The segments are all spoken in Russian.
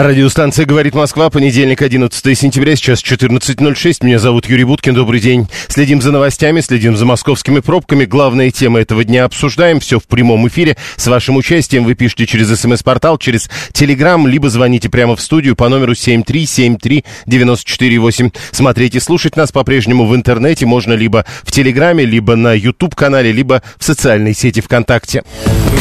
Радиостанция «Говорит Москва», понедельник, 11 сентября, сейчас 14.06. Меня зовут Юрий Буткин, добрый день. Следим за новостями, следим за московскими пробками. Главные темы этого дня обсуждаем. Все в прямом эфире. С вашим участием вы пишите через смс-портал, через телеграм, либо звоните прямо в студию по номеру 7373948. Смотреть и слушать нас по-прежнему в интернете можно либо в телеграме, либо на YouTube-канале, либо в социальной сети ВКонтакте.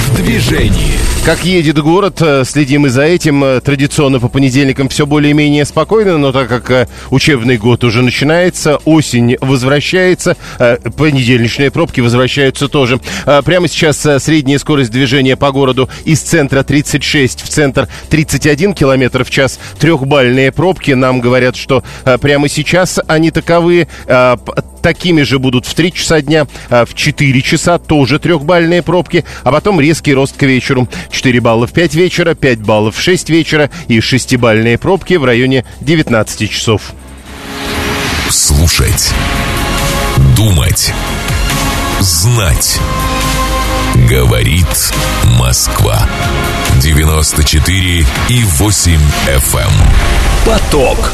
В движении. Как едет город, э, следим и за этим. Э, Традиционно по понедельникам все более-менее спокойно, но так как э, учебный год уже начинается, осень возвращается, э, понедельничные пробки возвращаются тоже. Э, Прямо сейчас средняя скорость движения по городу из центра 36 в центр 31 километр в час. Трехбальные пробки. Нам говорят, что прямо сейчас они таковые. П- Такими же будут в 3 часа дня, в 4 часа тоже трехбальные пробки, а потом резкий рост к вечеру. 4 балла в 5 вечера, 5 баллов в 6 вечера и 6-бальные пробки в районе 19 часов. Слушать. Думать. Знать. Говорит Москва. 94 и 8 FM. Поток.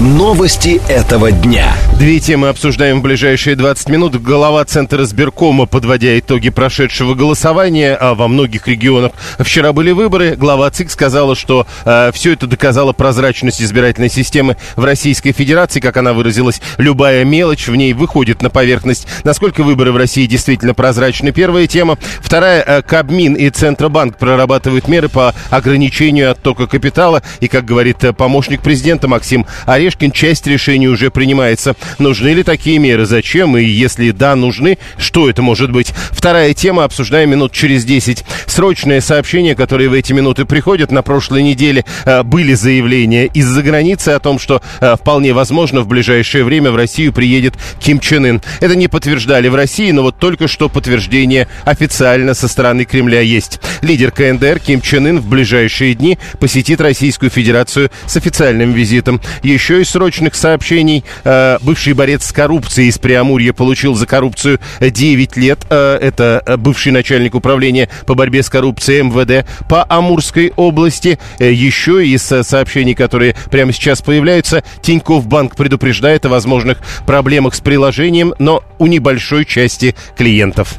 Новости этого дня. Две темы обсуждаем в ближайшие 20 минут. Глава Центра сберкома, подводя итоги прошедшего голосования, а во многих регионах вчера были выборы, глава ЦИК сказала, что э, все это доказало прозрачность избирательной системы в Российской Федерации. Как она выразилась, любая мелочь в ней выходит на поверхность. Насколько выборы в России действительно прозрачны? Первая тема. Вторая. э, Кабмин и Центробанк прорабатывают меры по ограничению оттока капитала. И, как говорит э, помощник президента Максим Орешкин, часть решений уже принимается. Нужны ли такие меры? Зачем? И если да, нужны, что это может быть? Вторая тема. Обсуждаем минут через 10. Срочное сообщение, которые в эти минуты приходят. На прошлой неделе э, были заявления из-за границы о том, что э, вполне возможно в ближайшее время в Россию приедет Ким Чен Ын. Это не подтверждали в России, но вот только что подтверждение официально со стороны Кремля есть. Лидер КНДР Ким Чен Ын в ближайшие дни посетит Российскую Федерацию с официальным визитом. Еще из срочных сообщений. э, бывший борец с коррупцией из Преамурья получил за коррупцию 9 лет. Э, это э, бывший начальник управления по борьбе с коррупцией МВД по Амурской области. Еще из сообщений, которые прямо сейчас появляются, Тиньков Банк предупреждает о возможных проблемах с приложением, но у небольшой части клиентов.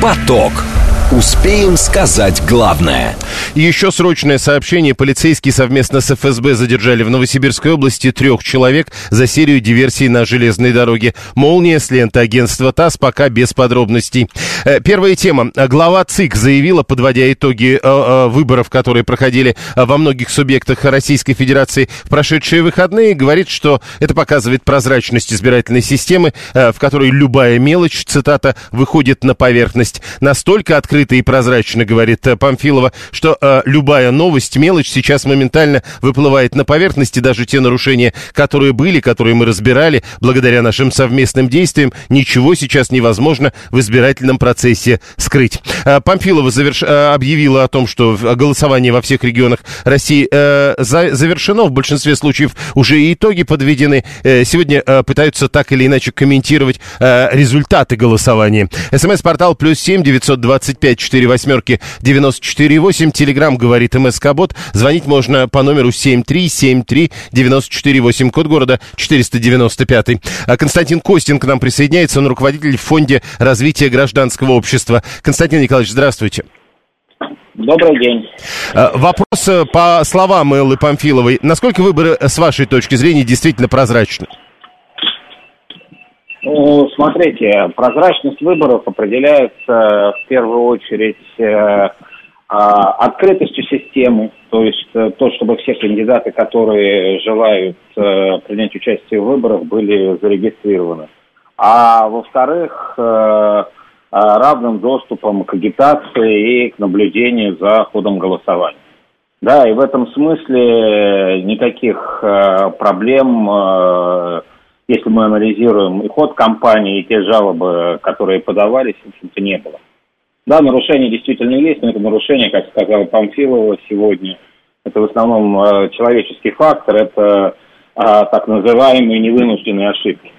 Поток. Успеем сказать главное. И еще срочное сообщение. Полицейские совместно с ФСБ задержали в Новосибирской области трех человек за серию диверсий на железной дороге. Молния с ленты агентства ТАСС пока без подробностей. Э, Первая тема. Глава ЦИК заявила, подводя итоги э, э, выборов, которые проходили во многих субъектах Российской Федерации в прошедшие выходные, говорит, что это показывает прозрачность избирательной системы, в которой любая мелочь, цитата, выходит на поверхность. Настолько открыто и прозрачно, говорит э, Памфилова, что э, любая новость, мелочь сейчас моментально выплывает на поверхность, и даже те нарушения, которые были, которые мы разбирали, благодаря нашим совместным действиям, ничего сейчас невозможно в избирательном процессе скрыть. Э, Памфилова заверш... э, объявила о том, что голосование во всех регионах России э, за- завершено, в большинстве случаев уже и итоги подведены. Э, сегодня э, пытаются так или иначе комментировать э, результаты голосования. СМС-портал плюс семь девятьсот двадцать пять четыре восьмерки девяносто четыре восемь. Телеграмм говорит МСК-бот. Звонить можно по номеру семь три семь три девяносто четыре восемь. Код города 495. А Константин Костин к нам присоединяется. Он руководитель в фонде развития гражданского общества. Константин Николаевич, здравствуйте. Добрый день. Э, Вопрос э, по словам Эллы Памфиловой. Насколько выборы, э, с вашей точки зрения, действительно прозрачны? Ну, смотрите, прозрачность выборов определяется в первую очередь э, а, открытостью системы, то есть э, то, чтобы все кандидаты, которые желают э, принять участие в выборах, были зарегистрированы. А во-вторых, э, э, равным доступом к агитации и к наблюдению за ходом голосования. Да, и в этом смысле никаких э, проблем, э, если мы анализируем и ход кампании, и те жалобы, которые подавались, в общем-то, не было. Да, нарушения действительно есть, но это нарушение, как сказал Памфилова сегодня, это в основном э, человеческий фактор, это а, так называемые невынужденные ошибки.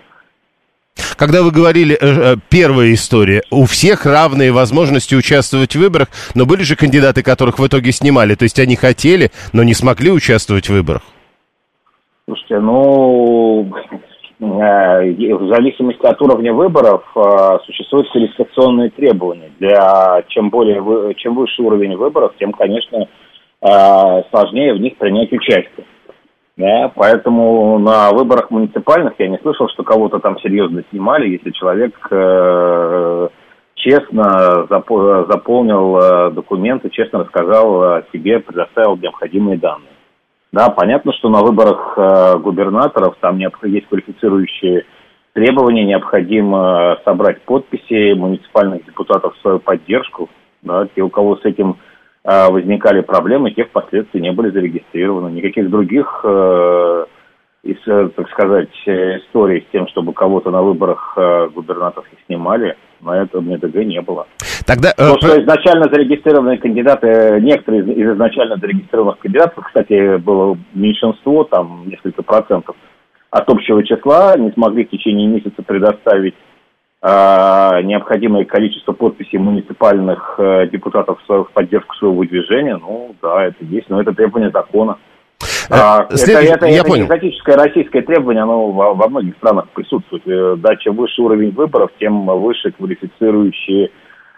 Когда вы говорили, э, э, первая история, у всех равные возможности участвовать в выборах, но были же кандидаты, которых в итоге снимали, то есть они хотели, но не смогли участвовать в выборах? Слушайте, ну, э, в зависимости от уровня выборов э, существуют квалификационные требования. Для чем более чем выше уровень выборов, тем, конечно, э, сложнее в них принять участие. Да, поэтому на выборах муниципальных я не слышал, что кого-то там серьезно снимали, если человек э, честно запо- заполнил э, документы, честно рассказал о себе, предоставил необходимые данные. Да, понятно, что на выборах э, губернаторов там есть квалифицирующие требования, необходимо собрать подписи муниципальных депутатов в свою поддержку. Да, те, у кого с этим э, возникали проблемы, те впоследствии не были зарегистрированы. Никаких других, э, из, э, так сказать, историй с тем, чтобы кого-то на выборах э, губернаторов снимали, на этом МДГ не было. Тогда, То, э, что изначально зарегистрированные кандидаты, некоторые из, из изначально зарегистрированных кандидатов, кстати, было меньшинство, там несколько процентов от общего числа, не смогли в течение месяца предоставить э, необходимое количество подписей муниципальных э, депутатов в, в поддержку своего движения, ну да, это есть, но это требование закона. А, это, это, я это понял. экзотическое российское требование, оно во, во многих странах присутствует. Э, да, чем выше уровень выборов, тем выше квалифицирующие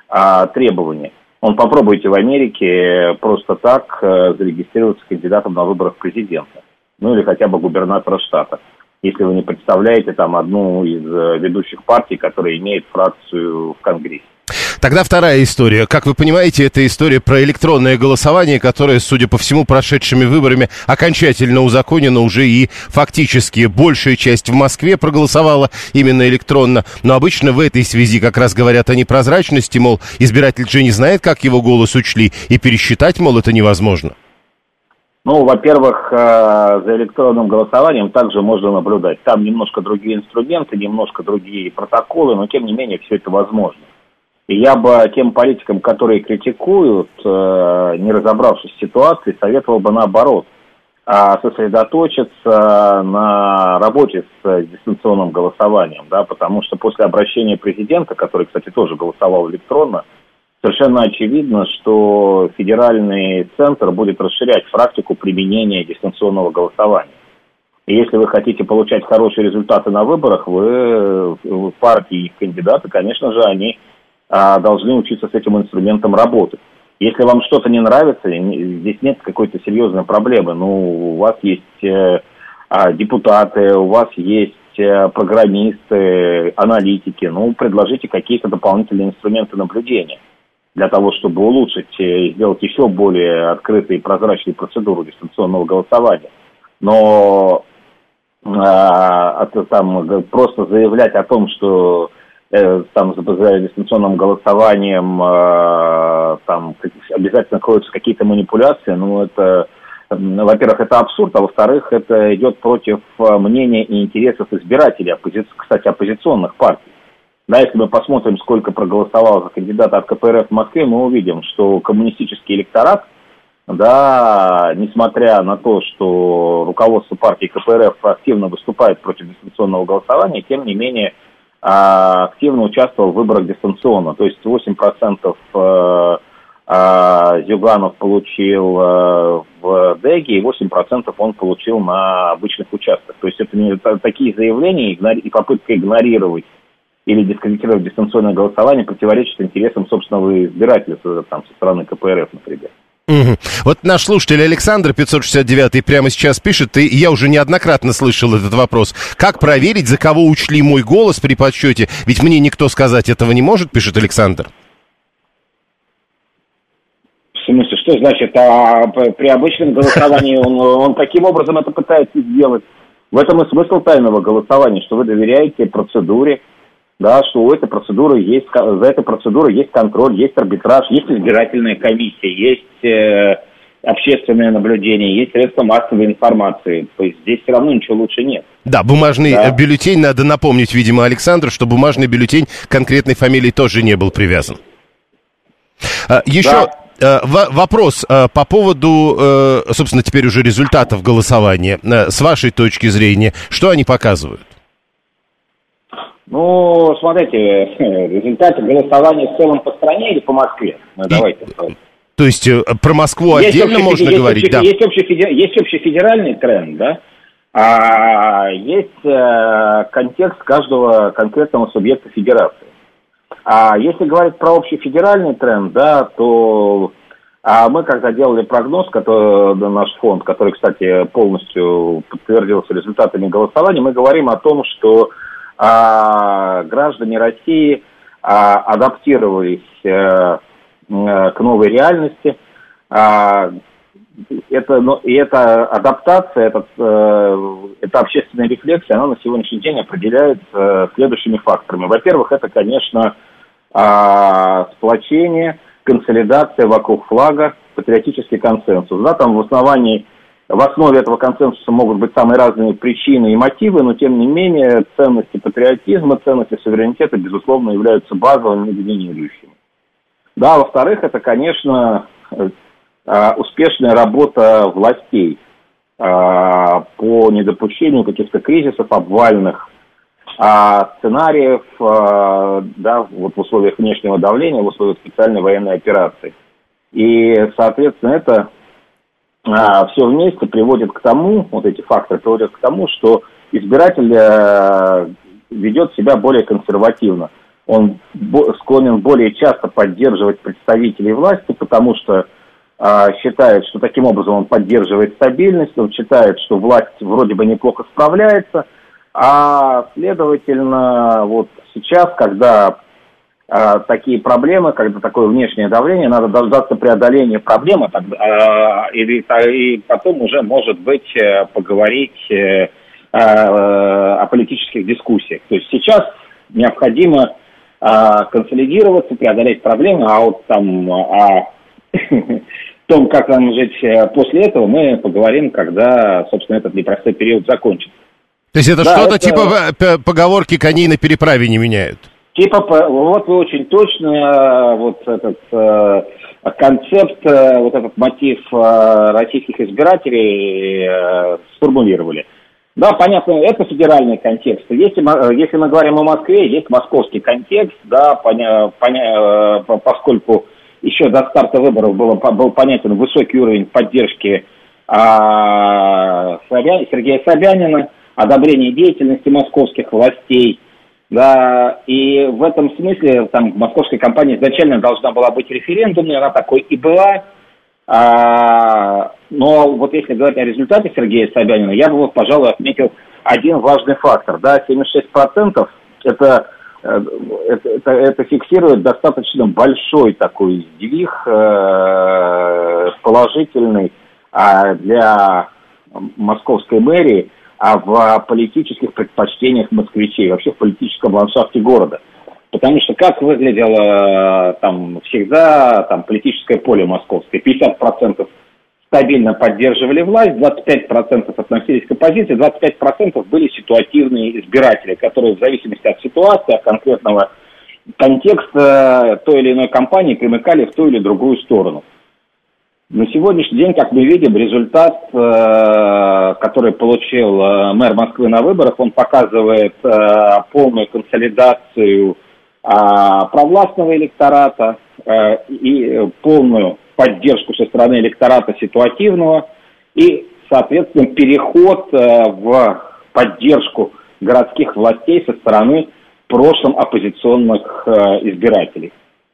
а, требования. Он попробуйте в Америке просто так зарегистрироваться кандидатом на выборах президента. Ну или хотя бы губернатора штата. Если вы не представляете там одну из э, ведущих партий, которая имеет фракцию в Конгрессе. Тогда вторая история. Как вы понимаете, это история про электронное голосование, которое, судя по всему, прошедшими выборами окончательно узаконено уже и фактически большая часть в Москве проголосовала именно электронно. Но обычно в этой связи как раз говорят о непрозрачности, мол, избиратель же не знает, как его голос учли, и пересчитать, мол, это невозможно. Ну, во-первых, э, за электронным голосованием также можно наблюдать. Там немножко другие инструменты, немножко другие протоколы, но тем не менее все это возможно. И я бы тем политикам, которые критикуют, э, не разобравшись в ситуации, советовал бы наоборот а сосредоточиться на работе с дистанционным голосованием, да, потому что после обращения президента, который, кстати, тоже голосовал электронно, совершенно очевидно, что федеральный центр будет расширять практику применения дистанционного голосования. И если вы хотите получать хорошие результаты на выборах, вы, партии и кандидаты, конечно же, они а, должны учиться с этим инструментом работать. Если вам что-то не нравится, здесь нет какой-то серьезной проблемы. Ну, у вас есть э, а, депутаты, у вас есть э, программисты, аналитики. Ну, предложите какие-то дополнительные инструменты наблюдения для того, чтобы улучшить э, и сделать еще более открытой и прозрачной процедуру дистанционного голосования. Но а, там, просто заявлять о том, что Э, там за дистанционным голосованием э, там обязательно кроются какие-то манипуляции, ну это, во-первых, это абсурд, а во-вторых, это идет против э, мнения и интересов избирателей, оппози... кстати, оппозиционных партий. Да, если мы посмотрим, сколько проголосовало за кандидата от КПРФ в Москве, мы увидим, что коммунистический электорат, да, несмотря на то, что руководство партии КПРФ активно выступает против дистанционного голосования, тем не менее активно участвовал в выборах дистанционно. То есть 8% э, а, Зюганов получил э, в ДЭГе, и 8% он получил на обычных участках. То есть это не такие заявления и попытка игнорировать или дискредитировать дистанционное голосование противоречит интересам собственного избирателя там, со стороны КПРФ, например. Угу. Вот наш слушатель Александр 569 прямо сейчас пишет, и я уже неоднократно слышал этот вопрос. Как проверить, за кого учли мой голос при подсчете? Ведь мне никто сказать этого не может, пишет Александр. В смысле, что значит? А при обычном голосовании он, он таким образом это пытается сделать. В этом и смысл тайного голосования, что вы доверяете процедуре, да, что у этой процедуры есть, за этой процедурой есть контроль, есть арбитраж, есть избирательная комиссия, есть э, общественное наблюдение, есть средства массовой информации. То есть здесь все равно ничего лучше нет. Да, бумажный да. бюллетень, надо напомнить, видимо, Александр, что бумажный бюллетень конкретной фамилии тоже не был привязан. Еще да. Э, вопрос э, по поводу, э, собственно, теперь уже результатов голосования. С вашей точки зрения, что они показывают? Ну, смотрите, результаты голосования в целом по стране или по Москве? Ну, давайте. То есть про Москву есть отдельно можно есть говорить, да? Есть, общефедер, есть общефедеральный тренд, да? А есть э, контекст каждого конкретного субъекта федерации. А если говорить про общий федеральный тренд, да, то а мы когда делали прогноз, который, наш фонд, который, кстати, полностью подтвердился результатами голосования, мы говорим о том, что граждане России а, адаптировались а, к новой реальности. А, это, ну, и эта адаптация, этот, э, эта общественная рефлексия, она на сегодняшний день определяется э, следующими факторами. Во-первых, это, конечно, а, сплочение, консолидация вокруг флага, патриотический консенсус. Да, там в основании, в основе этого консенсуса могут быть самые разные причины и мотивы, но тем не менее ценности патриотизма, ценности суверенитета, безусловно, являются базовыми и доминирующими. Да, во-вторых, это, конечно, э, успешная работа властей а, по недопущению каких-то кризисов обвальных, а сценариев а, да, вот в условиях внешнего давления, в условиях специальной военной операции. И, соответственно, это а, все вместе приводит к тому, вот эти факторы приводят к тому, что избиратель а, ведет себя более консервативно. Он склонен более часто поддерживать представителей власти, потому что а, считает, что таким образом он поддерживает стабильность, он считает, что власть вроде бы неплохо справляется – а следовательно, вот сейчас, когда э, такие проблемы, когда такое внешнее давление, надо дождаться преодоления проблемы, э, и, потом уже, может быть, э, поговорить э, э, о политических дискуссиях. То есть сейчас необходимо э, консолидироваться, преодолеть проблемы, а вот там о том, как нам жить э, после этого, мы поговорим, когда, собственно, этот непростой период закончится. То есть это да, что-то это... типа поговорки коней на переправе не меняют? Типа, вот вы очень точно э, вот этот э, концепт, э, вот этот мотив российских избирателей сформулировали. Да, понятно, это федеральный контекст. Если мы, если мы говорим о Москве, есть московский контекст, да, поня, поня, поскольку еще до старта выборов было, был понятен высокий уровень поддержки а, Собя, Сергея Собянина, одобрение деятельности московских властей. Да, и в этом смысле там московская компания изначально должна была быть референдумной, она такой и была. А, но вот если говорить о результате Сергея Собянина, я бы вот, пожалуй, отметил один важный фактор. Да, 76% это, э, это, это, это фиксирует достаточно большой такой сдвиг э, положительный э, для московской мэрии – а в политических предпочтениях москвичей, вообще в политическом ландшафте города. Потому что как выглядело э, там всегда там, политическое поле московское? 50% стабильно поддерживали власть, 25% относились к оппозиции, 25% были ситуативные избиратели, которые в зависимости от ситуации, от конкретного контекста той или иной кампании примыкали в ту или другую сторону. На сегодняшний день, как мы видим, результат, э, который получил э, мэр Москвы на выборах, он показывает э, полную консолидацию провластного электората и полную поддержку со стороны электората ситуативного и, соответственно, переход в поддержку городских властей со стороны прошлым оппозиционных избирателей.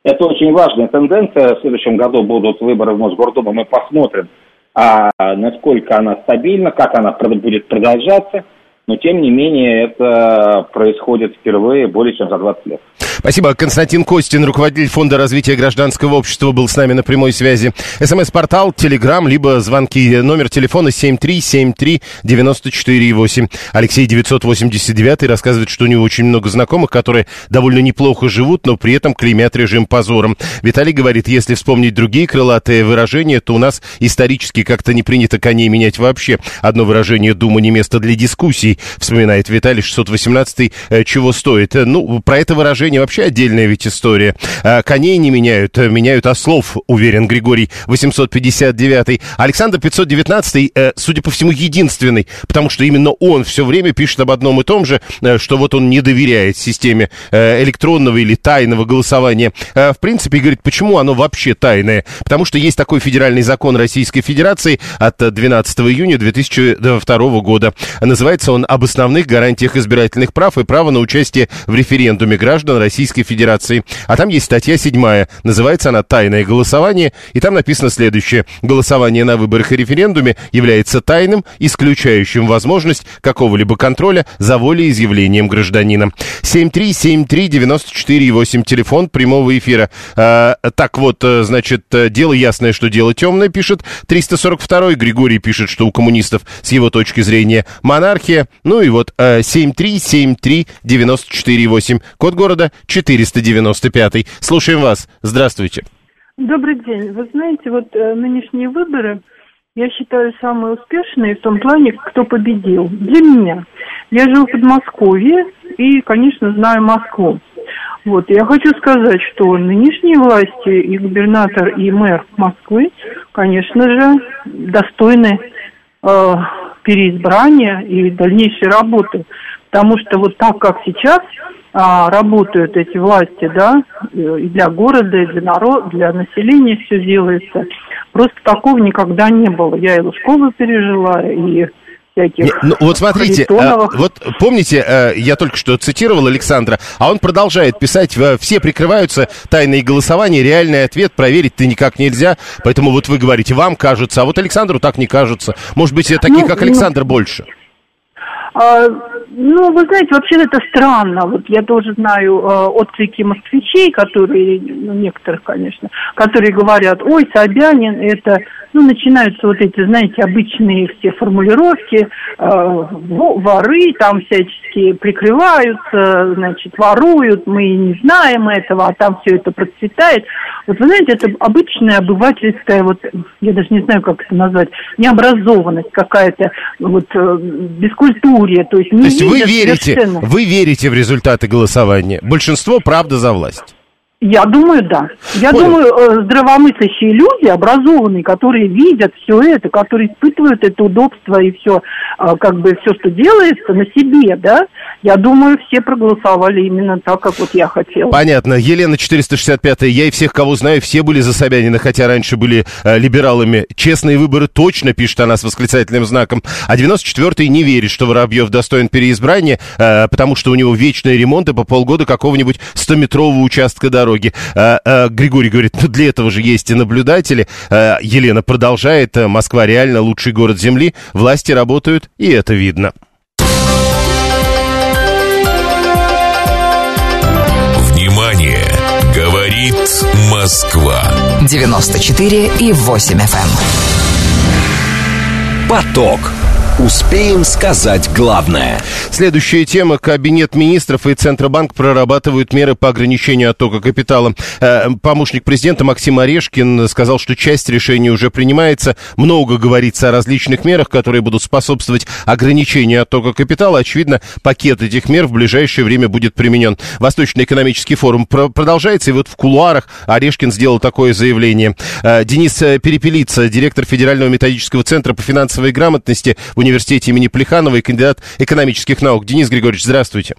Это очень важная тенденция. В следующем году будут выборы в Мосгордуму. Мы посмотрим, а, насколько она стабильна, как она будет продолжаться. Но, тем не менее, это происходит впервые более чем за 20 лет. Спасибо. Константин Костин, руководитель Фонда развития гражданского общества, был с нами на прямой связи. СМС-портал, Телеграм, либо звонки. Номер телефона 7373948. Алексей 989 рассказывает, что у него очень много знакомых, которые довольно неплохо живут, но при этом клеймят режим позором. Виталий говорит, если вспомнить другие крылатые выражения, то у нас исторически как-то не принято коней менять вообще. Одно выражение «Дума не место для дискуссий», вспоминает Виталий 618 э, чего стоит. Ну, про это выражение вообще отдельная ведь история. Э, коней не меняют, э, меняют ослов, уверен Григорий 859. Александр 519, э, судя по всему, единственный, потому что именно он все время пишет об одном и том же, что вот он не доверяет системе электронного или тайного голосования. В принципе, говорит, почему оно вообще тайное? Потому что есть такой федеральный закон Российской Федерации от 12 июня 2002 года. Называется он «Об основных гарантиях избирательных прав и права на участие в референдуме граждан Российской Федерации». А там есть статья 7, называется она «Тайное голосование», и там написано следующее. Голосование на выборах и референдуме является тайным, исключающим возможность какого-либо контроля за волеизъявлением гражданина. 7373948, телефон прямого эфира. А, так вот, э, значит, э, дело ясное, что дело темное, пишет 342 Григорий пишет, что у коммунистов с его точки зрения монархия. Ну и вот 7373948, э, код города 495. Слушаем вас. Здравствуйте. Добрый день. Вы знаете, вот э, нынешние выборы, я считаю, самые успешные в том плане, кто победил. Для меня. Я живу в Подмосковье и, конечно, знаю Москву. Вот, я хочу сказать, что нынешние власти, и губернатор, и мэр Москвы, конечно же, достойны э, переизбрания и дальнейшей работы. Потому что вот так, как сейчас а, работают эти власти, да, и для города, и для народа, для населения все делается. Просто такого никогда не было. Я и Лужкову пережила, и всяких Не, ну, Вот смотрите, а, вот помните, а, я только что цитировал Александра, а он продолжает писать, все прикрываются тайные голосования, реальный ответ проверить-то никак нельзя, поэтому вот вы говорите, вам кажется, а вот Александру так не кажется. Может быть, таких, ну, как ну, Александр, ну, больше? А, ну, вы знаете, вообще это странно. Вот я тоже знаю э, отклики москвичей, которые, ну, некоторых, конечно, которые говорят, ой, Собянин, это, ну, начинаются вот эти, знаете, обычные все формулировки, э, воры там всячески прикрываются, значит, воруют, мы не знаем этого, а там все это процветает. Вот вы знаете, это обычная обывательская, вот, я даже не знаю, как это назвать, необразованность какая-то, вот, э, бескультурие, то есть не то есть вы верите, совершенно. вы верите в результаты голосования? Большинство правда за власть? Я думаю, да. Я Понял. думаю, э, здравомыслящие люди, образованные, которые видят все это, которые испытывают это удобство и все, э, как бы все, что делается на себе, да, я думаю, все проголосовали именно так, как вот я хотел. Понятно. Елена 465 я и всех, кого знаю, все были за Собянина, хотя раньше были э, либералами. Честные выборы точно, пишет она с восклицательным знаком. А 94-й не верит, что Воробьев достоин переизбрания, э, потому что у него вечные ремонты по полгода какого-нибудь 100-метрового участка дороги дороги. А, а, Григорий говорит, ну для этого же есть и наблюдатели. А, Елена продолжает, Москва реально лучший город Земли, власти работают, и это видно. Внимание! Говорит Москва. 94 и 8 FM. Эм. Поток. Успеем сказать главное. Следующая тема. Кабинет министров и Центробанк прорабатывают меры по ограничению оттока капитала. Э, помощник президента Максим Орешкин сказал, что часть решений уже принимается. Много говорится о различных мерах, которые будут способствовать ограничению оттока капитала. Очевидно, пакет этих мер в ближайшее время будет применен. Восточный экономический форум продолжается, и вот в кулуарах Орешкин сделал такое заявление. Э, Денис Перепелица, директор Федерального методического центра по финансовой грамотности в университете имени Плеханова и кандидат экономических наук. Денис Григорьевич, здравствуйте.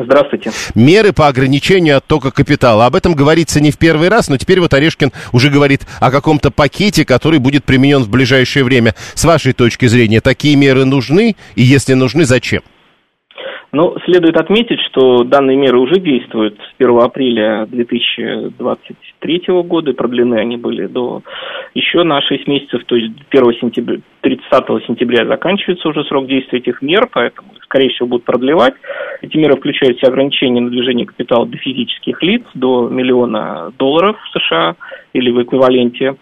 Здравствуйте. Меры по ограничению оттока капитала. Об этом говорится не в первый раз, но теперь вот Орешкин уже говорит о каком-то пакете, который будет применен в ближайшее время. С вашей точки зрения, такие меры нужны? И если нужны, зачем? Ну, следует отметить, что данные меры уже действуют с 1 апреля 2023 года, и продлены они были до еще на 6 месяцев, то есть 1 сентября, 30 сентября заканчивается уже срок действия этих мер, поэтому, скорее всего, будут продлевать. Эти меры включают в ограничения на движение капитала для физических лиц до миллиона долларов США или в эквиваленте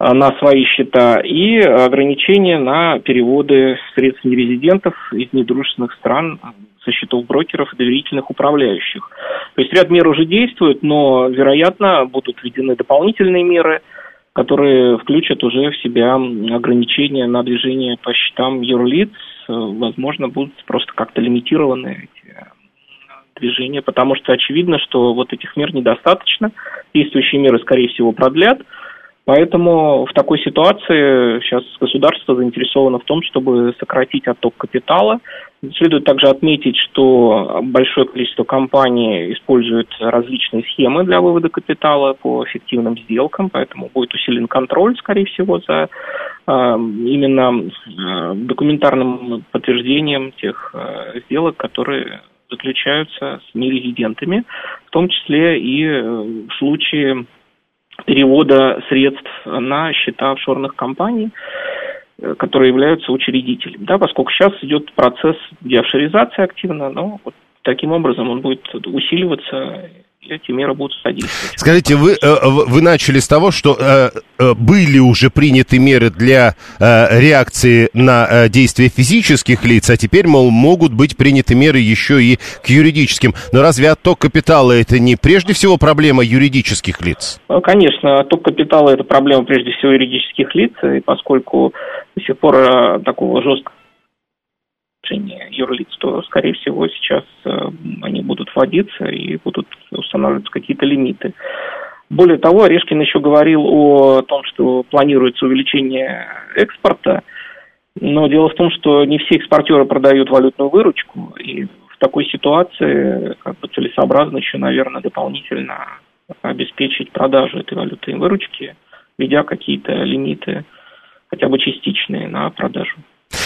на свои счета и ограничения на переводы средств нерезидентов из недружественных стран со счетов брокеров и доверительных управляющих. То есть ряд мер уже действует, но, вероятно, будут введены дополнительные меры, которые включат уже в себя ограничения на движение по счетам юрлиц. Возможно, будут просто как-то лимитированы эти движения, потому что очевидно, что вот этих мер недостаточно, действующие меры, скорее всего, продлят, Поэтому в такой ситуации сейчас государство заинтересовано в том, чтобы сократить отток капитала. Следует также отметить, что большое количество компаний использует различные схемы для вывода капитала по эффективным сделкам, поэтому будет усилен контроль, скорее всего, за э, именно э, документарным подтверждением тех э, сделок, которые заключаются с нерезидентами, в том числе и в случае перевода средств на счета офшорных компаний, э, которые являются учредителем. Да, поскольку сейчас идет процесс деофшоризации активно, но вот таким образом он будет усиливаться эти меры будут содействовать. Скажите, вы, э, вы начали с того, что э, э, были уже приняты меры для реакции на действия физических лиц, а теперь, мол, могут быть приняты меры еще и к юридическим. Но разве отток капитала это не прежде всего проблема юридических лиц? Конечно, отток капитала это проблема прежде всего юридических лиц, и поскольку до сих пор такого жесткого отношении юрлиц, то, скорее всего, сейчас э, они будут вводиться и будут устанавливаться какие-то лимиты. Более того, Орешкин еще говорил о том, что планируется увеличение экспорта, но дело в том, что не все экспортеры продают валютную выручку, и в такой ситуации как бы целесообразно еще, наверное, дополнительно обеспечить продажу этой валютной выручки, введя какие-то лимиты, хотя бы частичные, на продажу.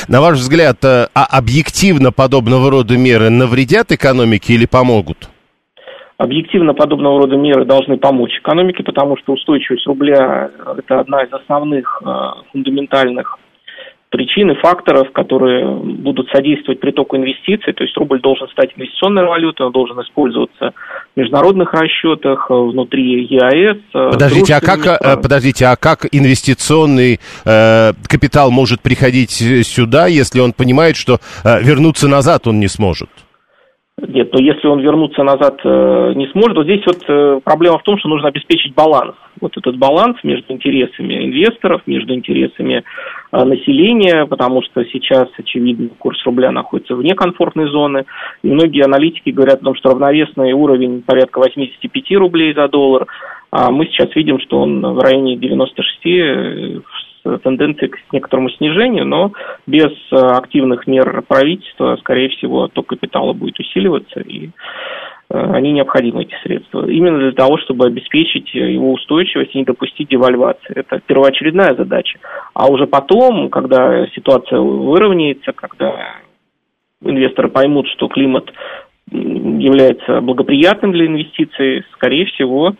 На ваш взгляд, э, а объективно подобного рода меры навредят экономике или помогут? Объективно подобного рода меры должны помочь экономике, потому что устойчивость рубля – это одна из основных э, фундаментальных причин и факторов, которые будут содействовать притоку инвестиций. То есть рубль должен стать инвестиционной валютой, он должен использоваться в международных расчетах, э, внутри ЕАЭС. Э, подождите, а как, э, подождите, а как инвестиционный э, капитал может приходить сюда, если он понимает, что э, вернуться назад он не сможет? Нет, но если он вернуться назад э, не сможет, вот здесь вот э, проблема в том, что нужно обеспечить баланс. Вот этот баланс между интересами инвесторов, между интересами э, населения, потому что сейчас, очевидно, курс рубля находится вне комфортной зоны. И многие аналитики говорят о том, что равновесный уровень порядка 85 рублей за доллар, а мы сейчас видим, что он в районе 96 тенденции к некоторому снижению, но без э, активных мер правительства, скорее всего, отток капитала будет усиливаться, и э, они необходимы, эти средства. Именно для того, чтобы обеспечить его устойчивость и не допустить девальвации. Это первоочередная задача. А уже потом, когда ситуация выровняется, когда инвесторы поймут, что климат является благоприятным для инвестиций, скорее всего,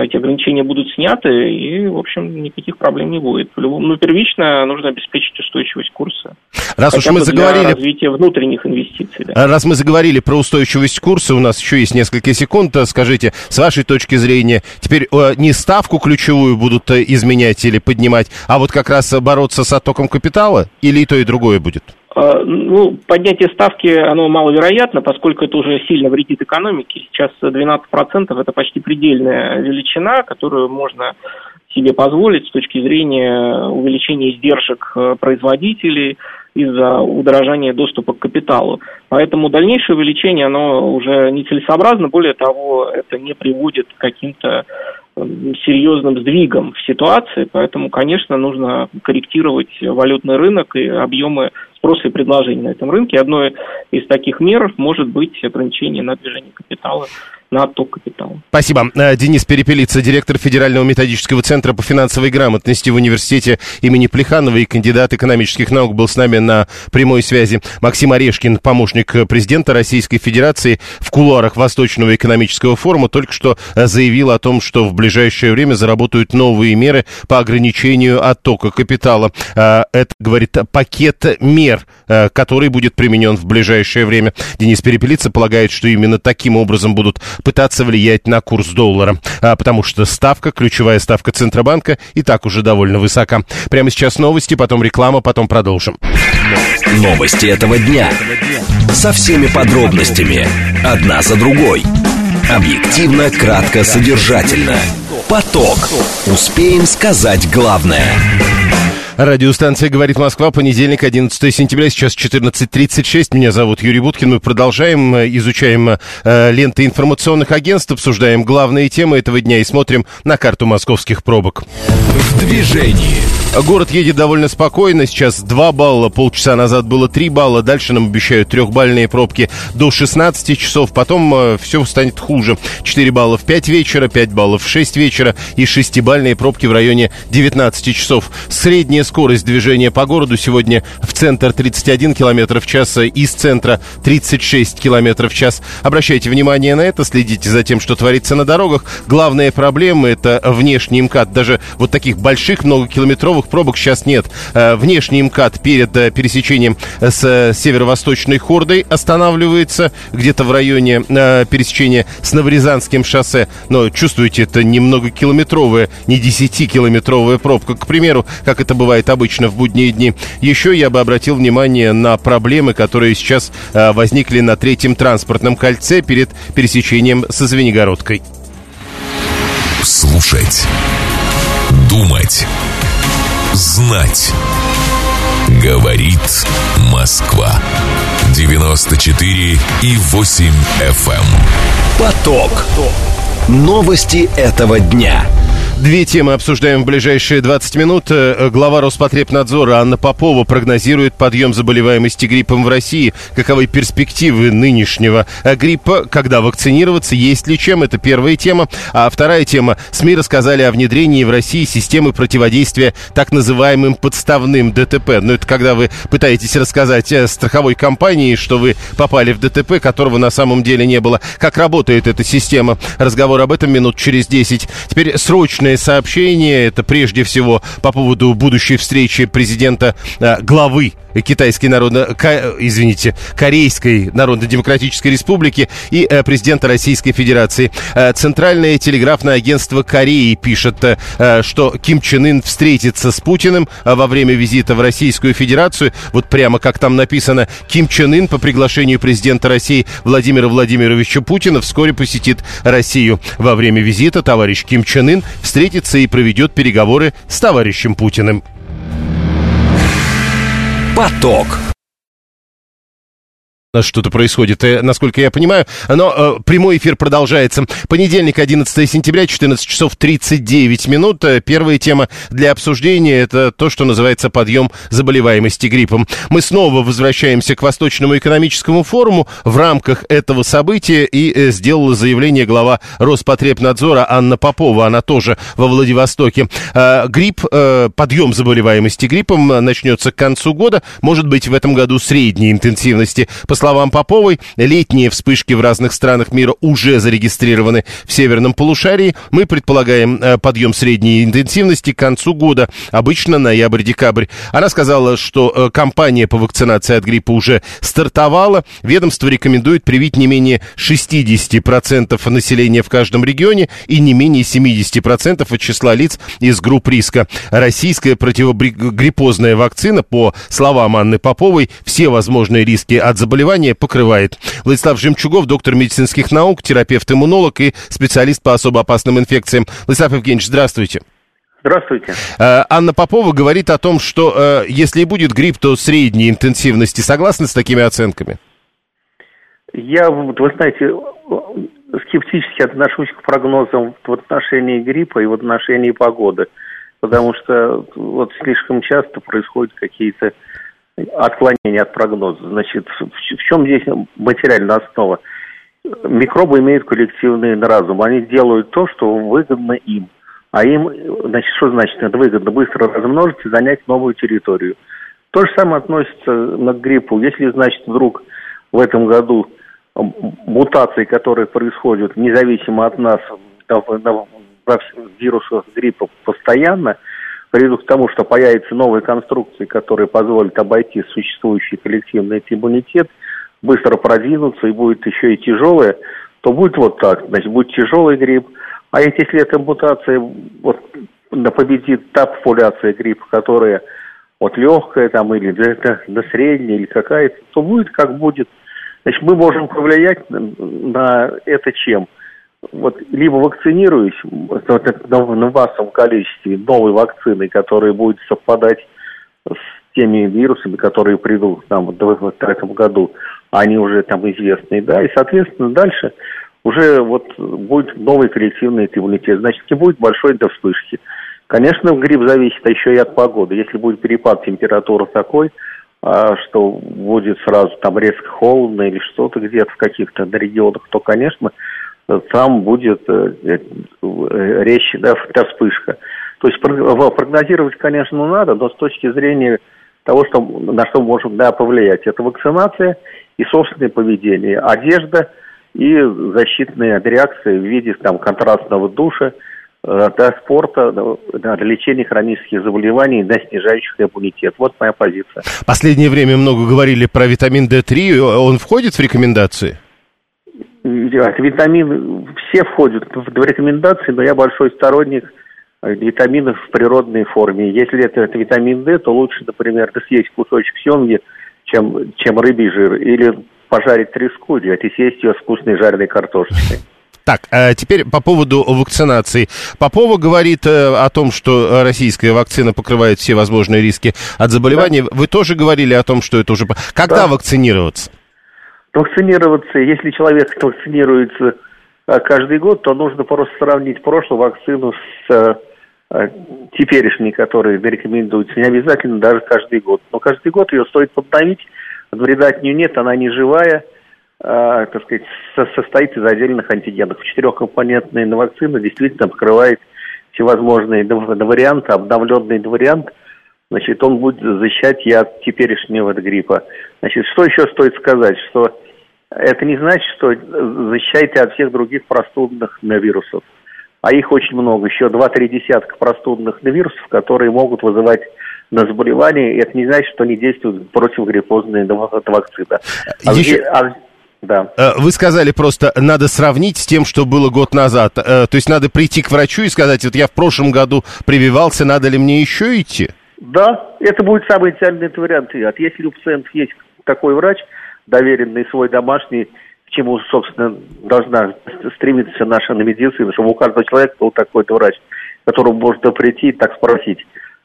эти ограничения будут сняты, и, в общем, никаких проблем не будет. Но ну, первично нужно обеспечить устойчивость курса. Раз уж мы заговорили... Для развития внутренних инвестиций. Да. Раз мы заговорили про устойчивость курса, у нас еще есть несколько секунд. Скажите, с вашей точки зрения, теперь не ставку ключевую будут э, изменять или поднимать, а вот как раз бороться с оттоком капитала? Или и то, и другое будет? А, ну, поднятие ставки, оно маловероятно, поскольку это уже сильно вредит экономике. Сейчас 12% это почти предельная величина, которую можно себе позволить с точки зрения увеличения издержек э, производителей из-за удорожания доступа к капиталу. Поэтому дальнейшее увеличение, оно уже нецелесообразно. Более того, это не приводит к каким-то серьезным сдвигом в ситуации, поэтому, конечно, нужно корректировать валютный рынок и объемы спроса и предложения на этом рынке. Одной из таких мер может быть ограничение на движение капитала на отток капитала. Спасибо. Э, Денис Перепелица, директор Федерального методического центра по финансовой грамотности в университете имени Плеханова и кандидат экономических наук, был с нами на прямой связи. Максим Орешкин, помощник президента Российской Федерации в кулуарах Восточного экономического форума, только что заявил о том, что в ближайшее время заработают новые меры по ограничению оттока капитала. Э, это, говорит, пакет мер, э, который будет применен в ближайшее время. Денис Перепелица полагает, что именно таким образом будут пытаться влиять на курс доллара, а, потому что ставка, ключевая ставка Центробанка, и так уже довольно высока. Прямо сейчас новости, потом реклама, потом продолжим. Новости этого дня. Со всеми подробностями. Одна за другой. Объективно, кратко, содержательно. Поток. Успеем сказать главное. Радиостанция «Говорит Москва», понедельник, 11 сентября, сейчас 14.36. Меня зовут Юрий Буткин. Мы продолжаем, э, изучаем э, ленты информационных агентств, обсуждаем главные темы этого дня и смотрим на карту московских пробок. В движении. Город едет довольно спокойно. Сейчас 2 балла, полчаса назад было 3 балла. Дальше нам обещают трехбальные пробки до 16 часов. Потом э, все станет хуже. 4 балла в 5 вечера, 5 баллов в 6 вечера и 6-бальные пробки в районе 19 часов. Средняя скорость движения по городу сегодня в центр 31 км в час, из центра 36 км в час. Обращайте внимание на это, следите за тем, что творится на дорогах. Главная проблема это внешний МКАД. Даже вот таких больших многокилометровых пробок сейчас нет. Э, внешний МКАД перед э, пересечением с э, северо-восточной хордой останавливается где-то в районе пересечения с Новорязанским шоссе. Но чувствуете, это не многокилометровая, не 10-километровая пробка, к примеру, как это бывает бывает обычно в будние дни. Еще я бы обратил внимание на проблемы, которые сейчас э, возникли на третьем транспортном кольце перед пересечением со Звенигородкой. Слушать. Думать. Знать. Говорит Москва. 94 и 8 FM. Эм. Поток. Новости этого дня. Две темы обсуждаем в ближайшие 20 минут. Э, глава Роспотребнадзора Анна Попова прогнозирует подъем заболеваемости гриппом в России. Каковы перспективы нынешнего э, гриппа? Когда вакцинироваться? Есть ли чем? Это первая тема. А вторая тема. СМИ рассказали о внедрении в России системы противодействия так называемым подставным ДТП. Ну, это когда вы пытаетесь рассказать э, страховой компании, что вы попали в ДТП, которого на самом деле не было. Как работает эта система? Разговор об этом минут через 10. Теперь срочное Важное сообщение, это прежде всего по поводу будущей встречи президента, э, главы Китайской народно... Ко... извините, Корейской Народно-Демократической Республики и э, президента Российской Федерации. Э, Центральное телеграфное агентство Кореи пишет, э, что Ким Чен Ын встретится с Путиным э, во время визита в Российскую Федерацию. Вот прямо как там написано, Ким Чен Ын по приглашению президента России Владимира Владимировича Путина вскоре посетит Россию. Во время визита товарищ Ким Чен Ын встретится и проведет переговоры с товарищем Путиным. Поток что-то происходит, э, насколько я понимаю. Но э, прямой эфир продолжается. Понедельник, 11 сентября, 14 часов 39 минут. Э, первая тема для обсуждения – это то, что называется подъем заболеваемости гриппом. Мы снова возвращаемся к Восточному экономическому форуму. В рамках этого события и э, сделала заявление глава Роспотребнадзора Анна Попова. Она тоже во Владивостоке. Э, грипп, э, подъем заболеваемости гриппом начнется к концу года. Может быть, в этом году средней интенсивности. По словам Поповой, летние вспышки в разных странах мира уже зарегистрированы в северном полушарии. Мы предполагаем э, подъем средней интенсивности к концу года, обычно ноябрь-декабрь. Она сказала, что э, кампания по вакцинации от гриппа уже стартовала. Ведомство рекомендует привить не менее 60% населения в каждом регионе и не менее 70% от числа лиц из групп риска. Российская противогриппозная вакцина, по словам Анны Поповой, все возможные риски от заболевания заболевания покрывает. Владислав Жемчугов, доктор медицинских наук, терапевт-иммунолог и специалист по особо опасным инфекциям. Владислав Евгеньевич, здравствуйте. Здравствуйте. Э, Анна Попова говорит о том, что э, если и будет грипп, то средней интенсивности. Согласны с такими оценками? Я, вы знаете, скептически отношусь к прогнозам в отношении гриппа и в отношении погоды, потому что вот слишком часто происходят какие-то отклонение от прогноза. Значит, в чем здесь материальная основа? Микробы имеют коллективный разум. Они делают то, что выгодно им. А им, значит, что значит? Это выгодно быстро размножиться и занять новую территорию. То же самое относится к гриппу. Если, значит, вдруг в этом году мутации, которые происходят независимо от нас во вирусах гриппа постоянно – приведут к тому, что появятся новые конструкции, которые позволят обойти существующий коллективный иммунитет, быстро продвинуться и будет еще и тяжелое, то будет вот так. Значит, будет тяжелый грипп. А если эта мутация вот, победит та популяция гриппа, которая вот легкая там или до, до средняя или какая-то, то будет как будет. Значит, мы можем повлиять на, на это чем? Вот либо вакцинируюсь в массовом количестве новой вакцины, которая будет совпадать с теми вирусами, которые придут нам в 2023 году, они уже там известны, да, и, соответственно, дальше уже вот будет новый коллективный иммунитет, значит, не будет большой до вспышки. Конечно, грипп зависит еще и от погоды. Если будет перепад температуры такой, а, что будет сразу там резко холодно или что-то где-то в каких-то регионах, то, конечно, там будет э, э, резче да, вспышка. То есть прогнозировать, конечно, надо, но с точки зрения того, что, на что может да, повлиять, это вакцинация и собственное поведение, одежда и защитные реакции в виде там, контрастного душа, э, для спорта, для лечения хронических заболеваний, для снижающих иммунитет. Вот моя позиция. Последнее время много говорили про витамин D3. Он входит в рекомендации? Витамин, все входят в рекомендации, но я большой сторонник витаминов в природной форме. Если это, это витамин D, то лучше, например, съесть кусочек семги, чем, чем рыбий жир, или пожарить треску, и съесть ее с вкусной жареной картошечкой. Так, а теперь по поводу вакцинации. Попова говорит э, о том, что российская вакцина покрывает все возможные риски от заболеваний. Да. Вы тоже говорили о том, что это уже... Когда да. вакцинироваться? Вакцинироваться, если человек вакцинируется э, каждый год, то нужно просто сравнить прошлую вакцину с э, Э, теперешней, которые рекомендуются, не обязательно даже каждый год. Но каждый год ее стоит подновить, вреда от нее нет, она не живая, э, так сказать, со состоит из отдельных антигенов. Четырехкомпонентная вакцина действительно покрывает всевозможные варианты, обновленный вариант, значит, он будет защищать и от теперешнего гриппа. Значит, что еще стоит сказать, что это не значит, что защищаете от всех других простудных вирусов а их очень много, еще 2-3 десятка простудных вирусов, которые могут вызывать на заболевание, и это не значит, что они действуют против гриппозной вакцины. А еще... а, да. Э, вы сказали просто, надо сравнить с тем, что было год назад. Э, то есть надо прийти к врачу и сказать, вот я в прошлом году прививался, надо ли мне еще идти? Да, это будет самый идеальный вариант. Если у пациента есть такой врач, доверенный свой домашний, чему, собственно, должна стремиться наша медицина, чтобы у каждого человека был такой-то врач, которому можно прийти и так спросить,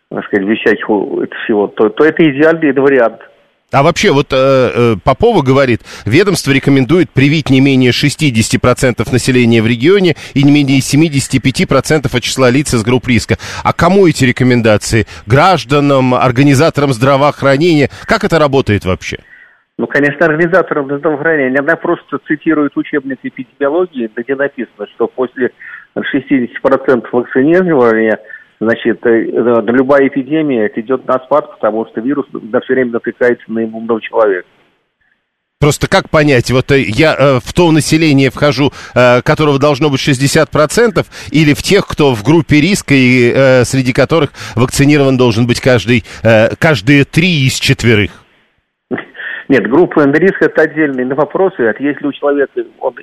так сказать, вещать это всего, то, то это идеальный вариант. А вообще, вот э, э, Попова говорит, ведомство рекомендует привить не менее 60% населения в регионе и не менее 75% от числа лиц из групп риска. А кому эти рекомендации? Гражданам, организаторам здравоохранения? Как это работает вообще? Ну, конечно, организаторам здравоохранения. Она просто цитирует учебник эпидемиологии, где написано, что после 60% вакцинирования, значит, э, э, любая эпидемия идет на спад, потому что вирус на все время натыкается на иммунного человека. Просто как понять, вот э, я в то население вхожу, которого должно быть 60%, или в тех, кто в группе риска, и среди которых вакцинирован должен быть каждый, э, каждые три из четверых? Нет, группа риска это отдельный. Это если у человека он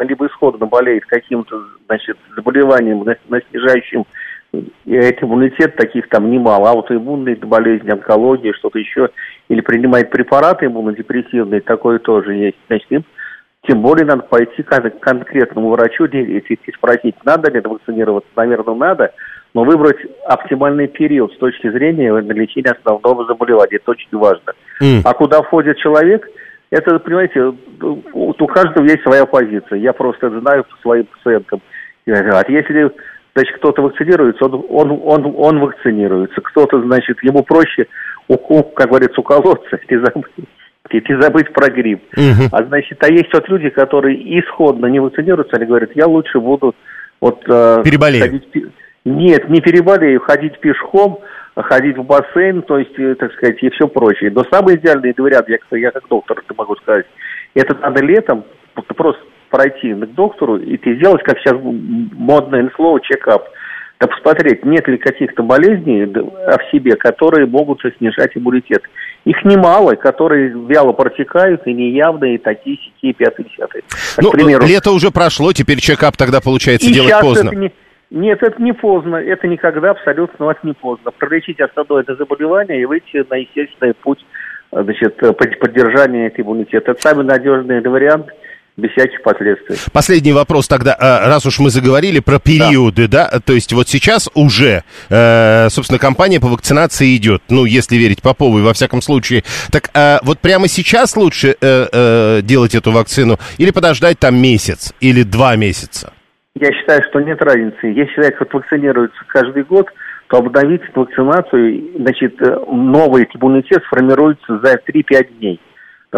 либо исходно болеет каким-то значит, заболеванием, снижающим этот иммунитет, таких там немало. А вот иммунные болезни, онкология, что-то еще, или принимает препараты иммунодепрессивные, такое тоже есть. Значит, тем более надо пойти к конкретному врачу и спросить, надо ли вакцинироваться. Наверное, надо но выбрать оптимальный период с точки зрения лечения основного заболевания. Это очень важно. Mm. А куда входит человек, это, понимаете, у, каждого есть своя позиция. Я просто знаю по своим пациентам. А если значит, кто-то вакцинируется, он, он, он, он вакцинируется. Кто-то, значит, ему проще, как говорится, уколоться и забыть, и забыть про грипп. Угу. А значит, а есть вот люди, которые исходно не вакцинируются, они говорят, я лучше буду вот, э, Переболею. ходить нет, не переболею, ходить пешком, ходить в бассейн, то есть, э, так сказать, и все прочее. Но самый идеальный вариант, я, я как доктор это могу сказать, это надо летом просто пройти к доктору и ты сделать, как сейчас модное слово, чекап. Да посмотреть, нет ли каких-то болезней в себе, которые могут снижать иммунитет. Их немало, которые вяло протекают и неявные, и такие, сякие, пятые, десятые. Ну, примеру, лето уже прошло, теперь чекап тогда, получается, делать поздно. Не, нет, это не поздно, это никогда абсолютно вас не поздно. Пролечить основное это заболевание и выйти на естественный путь значит, поддержания этого иммунитета. Это самый надежный вариант. без всяких последствий. Последний вопрос тогда, а, раз уж мы заговорили про периоды, да, да? то есть вот сейчас уже, э, собственно, кампания по вакцинации идет, ну, если верить Поповой, во всяком случае. Так а вот прямо сейчас лучше э, э, делать эту вакцину или подождать там месяц или два месяца? Я считаю, что нет разницы. Если человек вот вакцинируется каждый год, то обновить вакцинацию, значит, новый иммунитет сформируется за 3-5 дней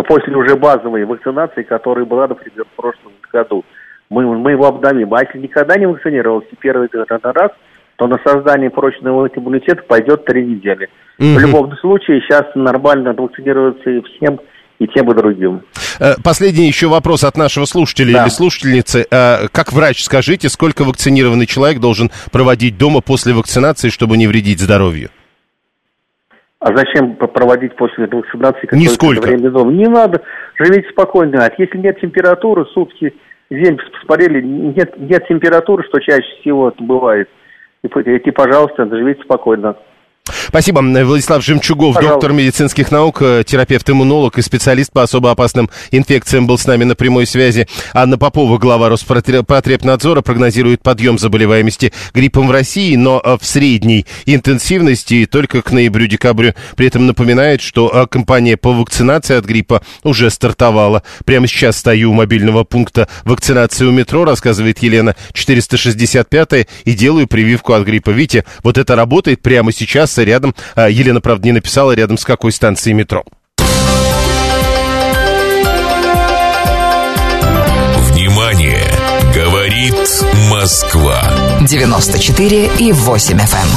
после уже базовой вакцинации, которая была, например, в прошлом году. Мы, мы его обновим. А если никогда не вакцинировался первый раз, то на создание прочного иммунитета пойдет три недели. Mm-hmm. В любом случае, сейчас нормально вакцинироваться и всем, и тем и другим. Э, последний еще вопрос от нашего слушателя да. или слушательницы. Э, как врач, скажите, сколько вакцинированный человек должен проводить дома после вакцинации, чтобы не вредить здоровью? А зачем проводить после вакцинации какое-то время дома? Не надо, живите спокойно. А если нет температуры, сутки, день посмотрели, нет, нет температуры, что чаще всего это бывает, и, и пожалуйста, живите спокойно. Спасибо. Владислав Жемчугов, Пожалуйста. доктор медицинских наук, э, терапевт-иммунолог и специалист по особо опасным инфекциям был с нами на прямой связи. Анна Попова, глава Роспотребнадзора, прогнозирует подъем заболеваемости гриппом в России, но э, в средней интенсивности только к ноябрю-декабрю. При этом напоминает, что э, кампания по вакцинации от гриппа уже стартовала. Прямо сейчас стою у мобильного пункта вакцинации у метро, рассказывает Елена, 465 и делаю прививку от гриппа. Видите, вот это работает прямо сейчас рядом, а, Елена, правда, не написала, рядом с какой станцией метро. Внимание! Говорит Москва. 94 и 8 FM. Эм.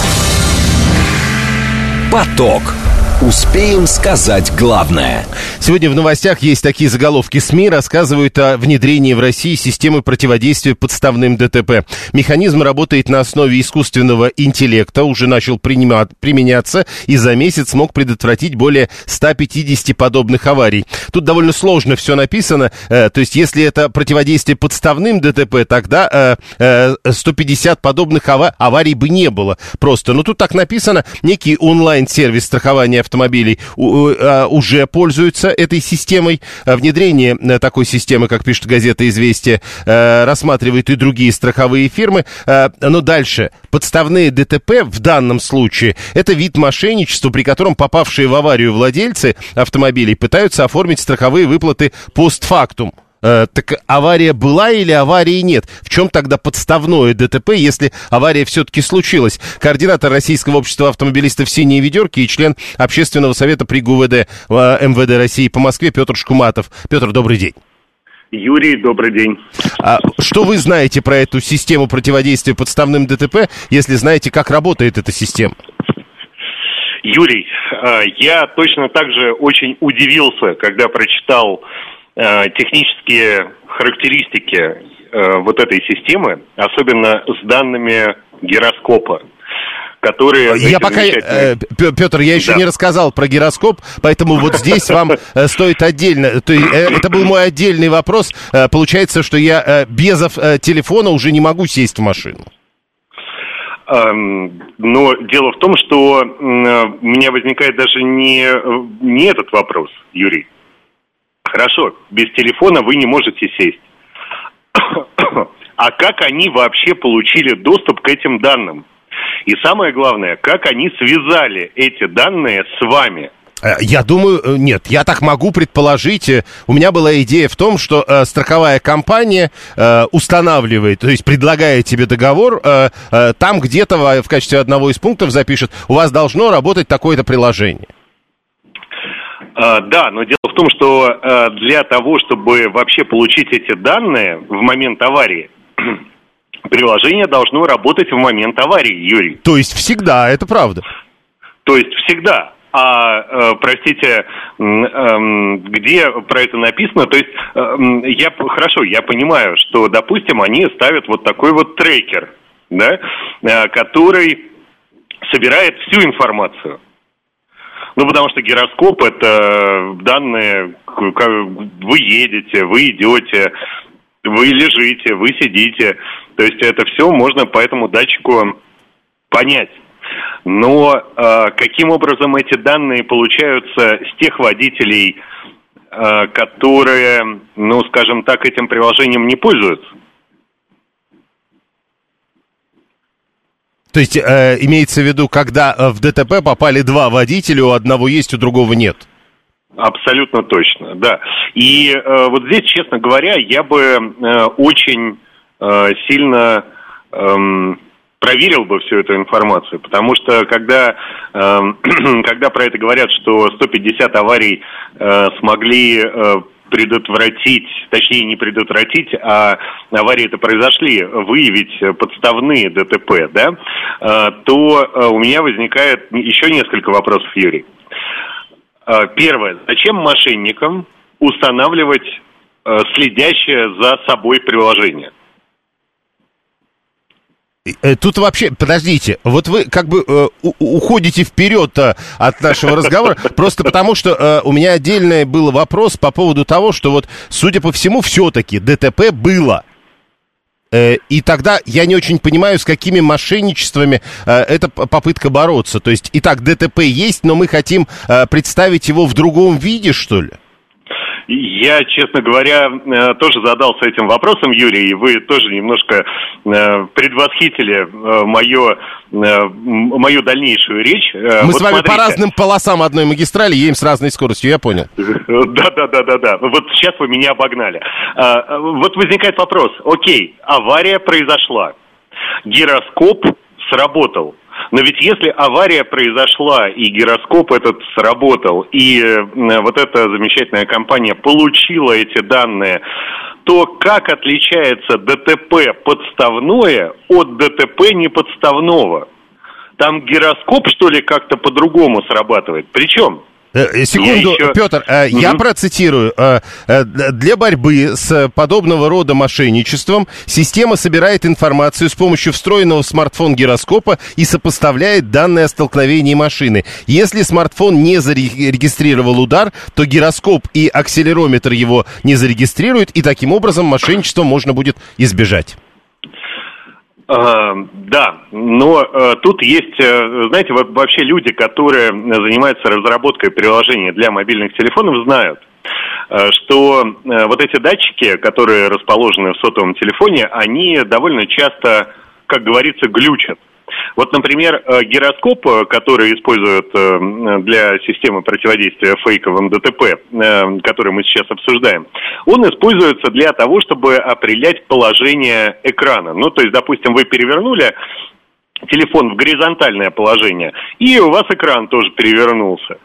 Поток. Успеем сказать главное. Сегодня в новостях есть такие заголовки. СМИ рассказывают о внедрении в России системы противодействия подставным ДТП. Механизм работает на основе искусственного интеллекта, уже начал принимать, применяться и за месяц смог предотвратить более 150 подобных аварий. Тут довольно сложно все написано. Э, то есть, если это противодействие подставным ДТП, тогда э, э, 150 подобных ава- аварий бы не было просто. Но тут так написано. Некий онлайн-сервис страхования автомобилей а, уже пользуются этой системой. А внедрение э, такой системы, как пишет газета «Известия», э, рассматривают и другие страховые фирмы. Э, но дальше. Подставные ДТП в данном случае – это вид мошенничества, при котором попавшие в аварию владельцы автомобилей пытаются оформить страховые выплаты постфактум. Э, так авария была или аварии нет? В чем тогда подставное ДТП, если авария все-таки случилась? Координатор Российского общества автомобилистов «Синие ведерки» и член общественного совета при ГУВД э, МВД России по Москве Петр Шкуматов. Петр, добрый день. Юрий, добрый день. А что вы знаете про эту систему противодействия подставным ДТП, если знаете, как работает эта система? Юрий, э, я точно так же очень удивился, когда прочитал технические характеристики э, вот этой системы, особенно с данными гироскопа которые... Я пока, э, Петр, я еще да. не рассказал про гироскоп, поэтому вот здесь вам э, стоит отдельно... То есть, это был мой отдельный вопрос. Получается, что я без телефона уже не могу сесть в машину. Эм, но дело в том, что у меня возникает даже не, не этот вопрос, Юрий. Хорошо, без телефона вы не можете сесть. А как они вообще получили доступ к этим данным? И самое главное, как они связали эти данные с вами? Э, я думаю, э, нет, я так могу предположить. Э, у меня была идея в том, что э, страховая компания э, устанавливает, то есть предлагает тебе договор, э, э, там где-то в, качестве одного из пунктов запишет, у вас должно работать такое-то приложение. А, да, но дело в том, что а, для того, чтобы вообще получить эти данные в момент аварии, приложение должно работать в момент аварии, Юрий. То есть всегда, это правда? То есть всегда. А, э, простите, эм, где про это написано? То есть, эм, я, хорошо, я понимаю, что, допустим, они ставят вот такой вот трекер, да, э, который собирает всю информацию. Ну, потому что гироскоп – это данные, как вы едете, вы идете, вы лежите, вы сидите. То есть это все можно по этому датчику понять. Но э, каким образом эти данные получаются с тех водителей, э, которые, ну, скажем так, этим приложением не пользуются. То есть э, имеется в виду, когда э, в ДТП попали два водителя, у одного есть, у другого нет? Абсолютно точно, да. И э, вот здесь, честно говоря, я бы э, очень э, сильно э, проверил бы всю эту информацию, потому что когда, э, когда про это говорят, что 150 аварий э, смогли э, предотвратить, точнее не предотвратить, а аварии это произошли, выявить подставные ДТП, да, э, то э, у меня возникает еще несколько вопросов, Юрий. Э, первое. Зачем мошенникам устанавливать следящее за собой приложение? Э, тут вообще, подождите, вот вы как бы э, уходите вперед э, от нашего разговора, просто потому что э, у меня отдельный был вопрос по поводу того, что вот, судя по всему, все-таки ДТП было. Э, и тогда я не очень понимаю, с какими мошенничествами э, эта попытка бороться. То есть, итак, ДТП есть, но мы хотим э, представить его в другом виде, что ли? Я, честно говоря, э, тоже задался этим вопросом, Юрий, и вы тоже немножко э, предвосхитили э, мое, мою дальнейшую речь. Мы вот с вами смотрите. по разным полосам одной магистрали едем с разной скоростью, я понял. Да, да, да, да, да. Вот сейчас вы меня обогнали. Вот возникает вопрос. Окей, авария произошла. Гироскоп сработал. Но ведь если авария произошла, и гироскоп этот сработал, и э, вот эта замечательная компания получила эти данные, то как отличается ДТП подставное от ДТП неподставного? Там гироскоп, что ли, как-то по-другому срабатывает? Причем Э, э, секунду, еще... Петр, угу. я процитирую. Для борьбы с подобного рода мошенничеством система собирает информацию с помощью встроенного в смартфон гироскопа и сопоставляет данные о столкновении машины. Если смартфон не зарегистрировал удар, то гироскоп и акселерометр его не зарегистрируют, и таким образом мошенничество можно будет избежать. А, да, но э, тут есть, э, знаете, вообще люди, которые занимаются разработкой приложений для мобильных телефонов, знают, э, что вот эти датчики, которые расположены в сотовом телефоне, они довольно часто, как говорится, глючат. Вот, например, э, гироскоп, э, который используют э, для системы противодействия фейковым ДТП, который мы сейчас обсуждаем, он используется для того, чтобы определять положение экрана. Ну, то есть, допустим, вы перевернули телефон в горизонтальное положение, и у вас экран тоже перевернулся.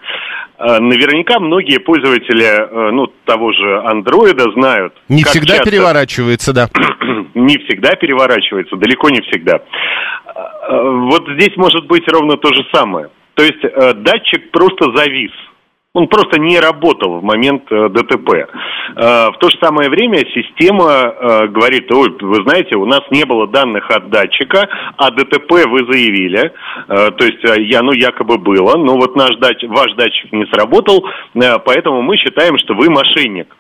Наверняка многие пользователи ну, того же андроида знают. Не всегда часто... переворачивается, да. не всегда переворачивается, далеко не всегда. Э, вот здесь может быть ровно то же самое. То есть э, датчик просто завис. Он просто не работал в момент э, ДТП. В то же самое время система говорит, ой, вы знаете, у нас не было данных от датчика, а ДТП вы заявили, то есть я, ну, якобы было, но вот наш датчик, ваш датчик не сработал, поэтому мы считаем, что вы мошенник.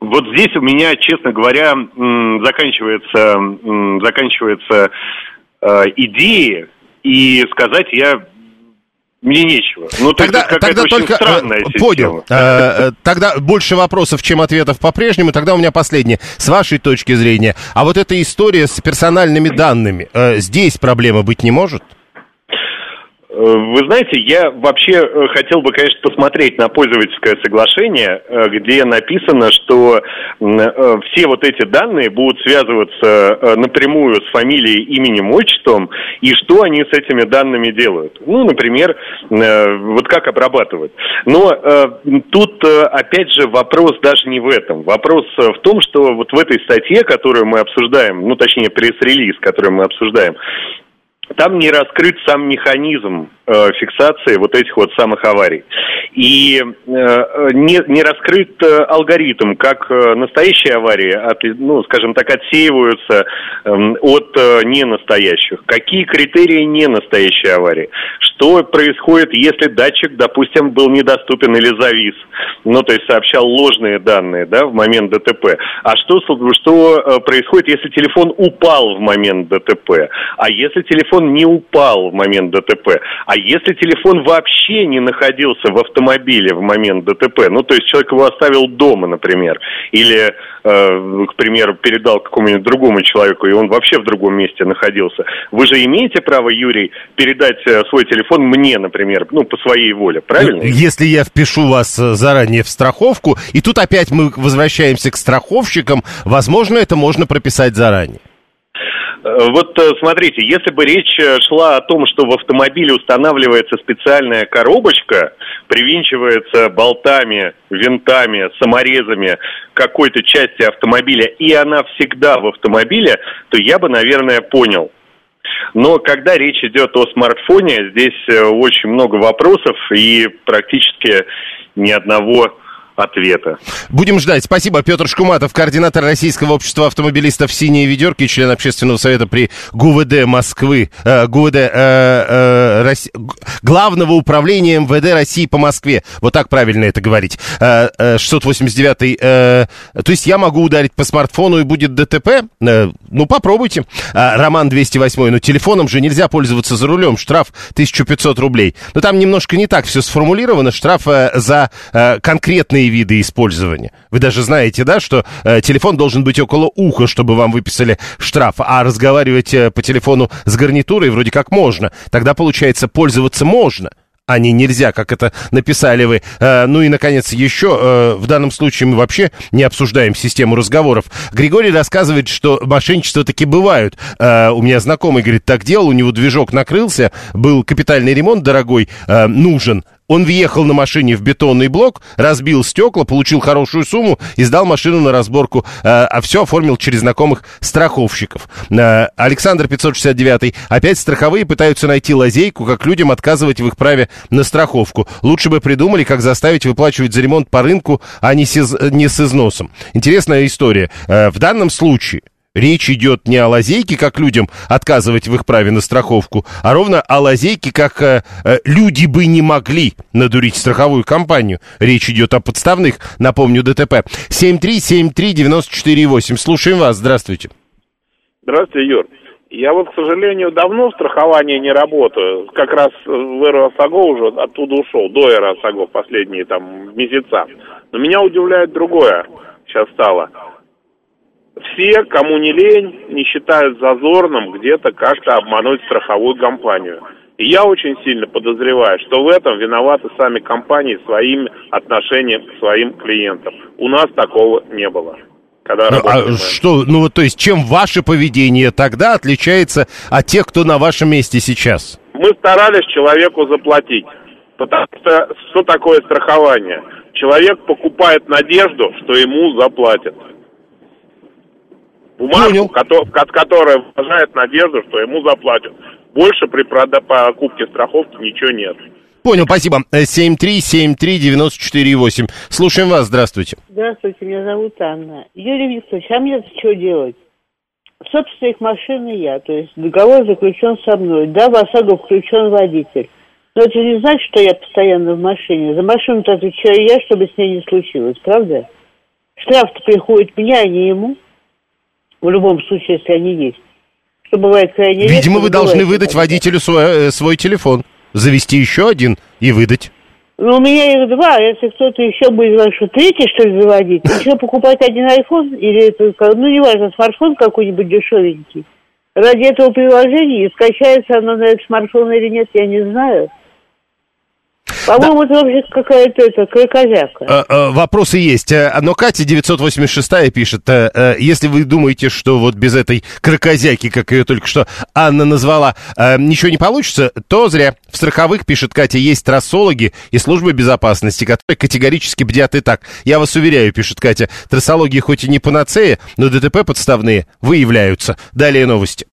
Вот здесь у меня, честно говоря, заканчивается, заканчивается э, идеи, и сказать я мне нечего. Ну, тогда, тогда только странная э, понял. Э, э, тогда больше вопросов, чем ответов по-прежнему. Тогда у меня последнее. С вашей точки зрения, а вот эта история с персональными данными, э, здесь проблема быть не может? Э, вы знаете, я вообще э, хотел бы, конечно, посмотреть на пользовательское соглашение, э, где написано, что все вот эти данные будут связываться напрямую с фамилией, именем, отчеством, и что они с этими данными делают. Ну, например, вот как обрабатывают. Но тут, опять же, вопрос даже не в этом. Вопрос в том, что вот в этой статье, которую мы обсуждаем, ну, точнее, пресс-релиз, который мы обсуждаем, там не раскрыт сам механизм фиксации вот этих вот самых аварий. И э, не, не раскрыт э, алгоритм, как э, настоящие аварии, от, ну, скажем так, отсеиваются э, от э, ненастоящих. Какие критерии ненастоящей аварии? Что происходит, если датчик, допустим, был недоступен или завис? Ну, то есть сообщал ложные данные, да, в момент ДТП. А что, что э, происходит, если телефон упал в момент ДТП? А если телефон не упал в момент ДТП? А если телефон вообще не находился в автомобиле в момент ДТП? Ну, то есть человек его оставил дома, например, или Э, к примеру, передал какому-нибудь другому человеку, и он вообще в другом месте находился. Вы же имеете право, Юрий, передать э, свой телефон мне, например, ну, по своей воле, правильно? Если я впишу вас э, заранее в страховку, и тут опять мы возвращаемся к страховщикам, возможно, это можно прописать заранее. Вот смотрите, если бы речь шла о том, что в автомобиле устанавливается специальная коробочка, привинчивается болтами, винтами, саморезами какой-то части автомобиля, и она всегда в автомобиле, то я бы, наверное, понял. Но когда речь идет о смартфоне, здесь э, очень много вопросов и практически ни одного ответа. Будем ждать. Спасибо. Петр Шкуматов, координатор Российского общества автомобилистов «Синие ведерки», член общественного совета при ГУВД Москвы, э, ГУВД, э, э, Росси... Главного управления МВД России по Москве. Вот так правильно это говорить. Э, э, 689 э, то есть я могу ударить по смартфону и будет ДТП? Э, ну, попробуйте. Э, Роман 208, но телефоном же нельзя пользоваться за рулем. Штраф 1500 рублей. Но там немножко не так все сформулировано. Штраф э, за э, конкретные виды использования. Вы даже знаете, да, что э, телефон должен быть около уха, чтобы вам выписали штраф, а разговаривать э, по телефону с гарнитурой вроде как можно. Тогда, получается, пользоваться можно а не нельзя, как это написали вы. Э, ну и, наконец, еще э, в данном случае мы вообще не обсуждаем систему разговоров. Григорий рассказывает, что мошенничества таки бывают. Э, у меня знакомый, говорит, так делал, у него движок накрылся, был капитальный ремонт дорогой, нужен, он въехал на машине в бетонный блок, разбил стекла, получил хорошую сумму и сдал машину на разборку, э, а все оформил через знакомых страховщиков. Э, Александр 569. Опять страховые пытаются найти лазейку, как людям отказывать в их праве на страховку. Лучше бы придумали, как заставить выплачивать за ремонт по рынку, а не с, не с износом. Интересная история. Э, в данном случае Речь идет не о лазейке, как людям отказывать в их праве на страховку, а ровно о лазейке, как э, э, люди бы не могли надурить страховую компанию. Речь идет о подставных, напомню, ДТП. 7373948. Слушаем вас. Здравствуйте. Здравствуйте, Юр. Я вот, к сожалению, давно в страховании не работаю. Как раз в РОСАГО уже оттуда ушел, до РОСАГО последние там месяца. Но меня удивляет другое сейчас стало все, кому не лень, не считают зазорным где-то как-то обмануть страховую компанию. И я очень сильно подозреваю, что в этом виноваты сами компании своим отношением к своим клиентам. У нас такого не было. Когда ну, а что, ну вот то есть чем ваше поведение тогда отличается от тех, кто на вашем месте сейчас? Мы старались человеку заплатить. Потому что что такое страхование? Человек покупает надежду, что ему заплатят бумажку, которая выражает надежду, что ему заплатят. Больше при покупке страховки ничего нет. Понял, спасибо. 7373948. Э, Слушаем вас, здравствуйте. Здравствуйте, меня зовут Анна. Юрий Викторович, а мне что делать? Собственник машины я, то есть договор заключен со мной. Да, в ОСАГО включен водитель. Но это не значит, что я постоянно в машине. За машину-то отвечаю я, чтобы с ней не случилось, правда? Штраф-то приходит мне, а не ему в любом случае, если они есть. Что бывает крайне редко. Видимо, вы должны выдать водителю свой, э, свой телефон, завести еще один и выдать. Ну, у меня их два, если кто-то еще будет что третий, что ли, заводить, еще покупать один iPhone или, ну, неважно, смартфон какой-нибудь дешевенький. Ради этого приложения, и скачается оно на этот смартфон или нет, я не знаю. По-моему, да. это вообще какая-то это, крокозяка. А, а, вопросы есть. Э, но Катя 986 пишет, а, если вы думаете, что вот без этой крокозяки, как ее только что Анна назвала, ничего не получится, то зря. В страховых, пишет Катя, есть трассологи и службы безопасности, которые категорически бдят и так. Я вас уверяю, пишет Катя, трассологии хоть и не панацея, но ДТП подставные выявляются. Далее новости.